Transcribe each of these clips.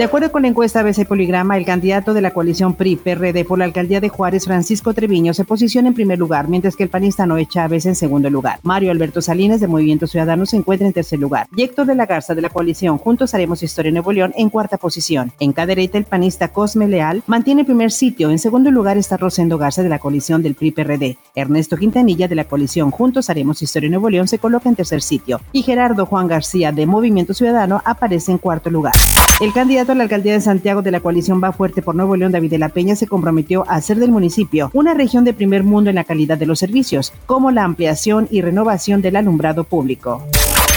De acuerdo con la encuesta ABC Poligrama, el candidato de la coalición PRI-PRD por la alcaldía de Juárez, Francisco Treviño, se posiciona en primer lugar, mientras que el panista Noé Chávez en segundo lugar. Mario Alberto Salinas, de Movimiento Ciudadano, se encuentra en tercer lugar. Y Héctor de la Garza, de la coalición Juntos Haremos Historia en Nuevo León, en cuarta posición. En cadereta, el panista Cosme Leal mantiene el primer sitio. En segundo lugar está Rosendo Garza, de la coalición del PRI-PRD. Ernesto Quintanilla, de la coalición Juntos Haremos Historia en Nuevo León, se coloca en tercer sitio. Y Gerardo Juan García, de Movimiento Ciudadano, aparece en cuarto lugar. El candidato a la alcaldía de Santiago de la coalición Va Fuerte por Nuevo León, David de la Peña, se comprometió a hacer del municipio una región de primer mundo en la calidad de los servicios, como la ampliación y renovación del alumbrado público.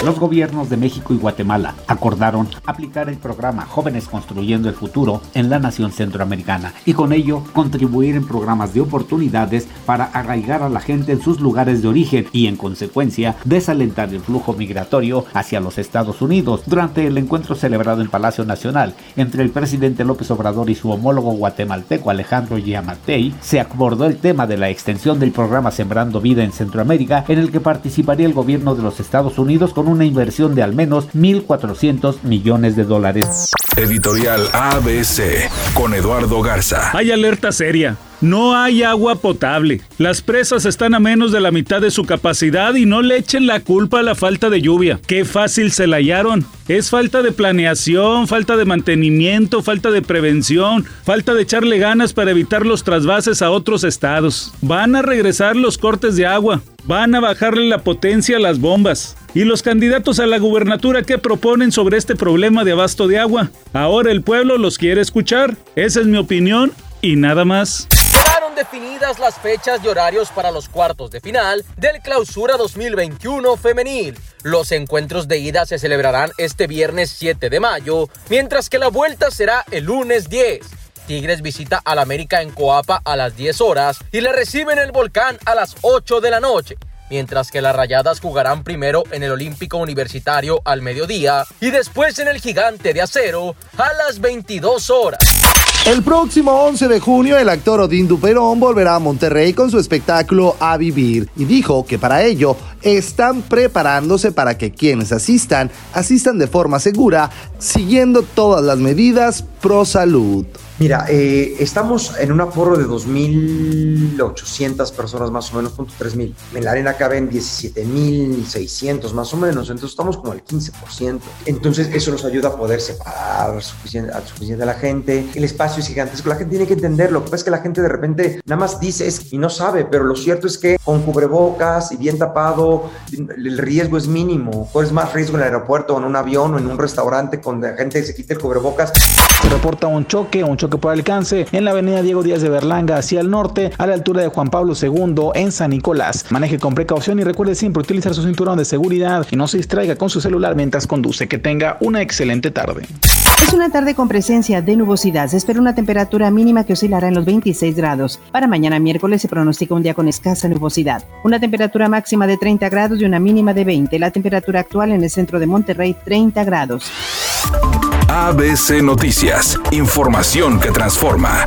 Los gobiernos de México y Guatemala acordaron aplicar el programa Jóvenes Construyendo el Futuro en la nación centroamericana y con ello contribuir en programas de oportunidades para arraigar a la gente en sus lugares de origen y en consecuencia desalentar el flujo migratorio hacia los Estados Unidos. Durante el encuentro celebrado en Palacio Nacional entre el presidente López Obrador y su homólogo guatemalteco Alejandro Yamatei, se abordó el tema de la extensión del programa Sembrando Vida en Centroamérica en el que participaría el gobierno de los Estados Unidos con un una inversión de al menos 1.400 millones de dólares. Editorial ABC con Eduardo Garza. Hay alerta seria. No hay agua potable. Las presas están a menos de la mitad de su capacidad y no le echen la culpa a la falta de lluvia. Qué fácil se la hallaron. Es falta de planeación, falta de mantenimiento, falta de prevención, falta de echarle ganas para evitar los trasvases a otros estados. Van a regresar los cortes de agua. Van a bajarle la potencia a las bombas. ¿Y los candidatos a la gubernatura qué proponen sobre este problema de abasto de agua? Ahora el pueblo los quiere escuchar. Esa es mi opinión y nada más. Quedaron definidas las fechas y horarios para los cuartos de final del Clausura 2021 femenil. Los encuentros de ida se celebrarán este viernes 7 de mayo, mientras que la vuelta será el lunes 10. Tigres visita al América en Coapa a las 10 horas y le reciben el Volcán a las 8 de la noche mientras que las Rayadas jugarán primero en el Olímpico Universitario al mediodía y después en el Gigante de Acero a las 22 horas. El próximo 11 de junio, el actor Odín Duperón volverá a Monterrey con su espectáculo A Vivir y dijo que para ello están preparándose para que quienes asistan, asistan de forma segura, siguiendo todas las medidas pro salud. Mira, eh, estamos en un aforo de 2.800 personas más o menos, punto 3.000. En la arena caben 17.600 más o menos, entonces estamos como al 15%. Entonces eso nos ayuda a poder separar suficiente, a suficiente a la gente. El espacio es gigantesco, la gente tiene que entenderlo. Lo que pasa es que la gente de repente nada más dice y no sabe, pero lo cierto es que con cubrebocas y bien tapado, el riesgo es mínimo. es más riesgo en el aeropuerto, en un avión o en un restaurante con la gente que se quite el cubrebocas. Se reporta un choque, un choque por alcance en la avenida Diego Díaz de Berlanga hacia el norte, a la altura de Juan Pablo II en San Nicolás. Maneje con precaución y recuerde siempre utilizar su cinturón de seguridad y no se distraiga con su celular mientras conduce. Que tenga una excelente tarde. Es una tarde con presencia de nubosidad. Se espera una temperatura mínima que oscilará en los 26 grados. Para mañana miércoles se pronostica un día con escasa nubosidad. Una temperatura máxima de 30 grados y una mínima de 20. La temperatura actual en el centro de Monterrey 30 grados. ABC Noticias. Información que transforma.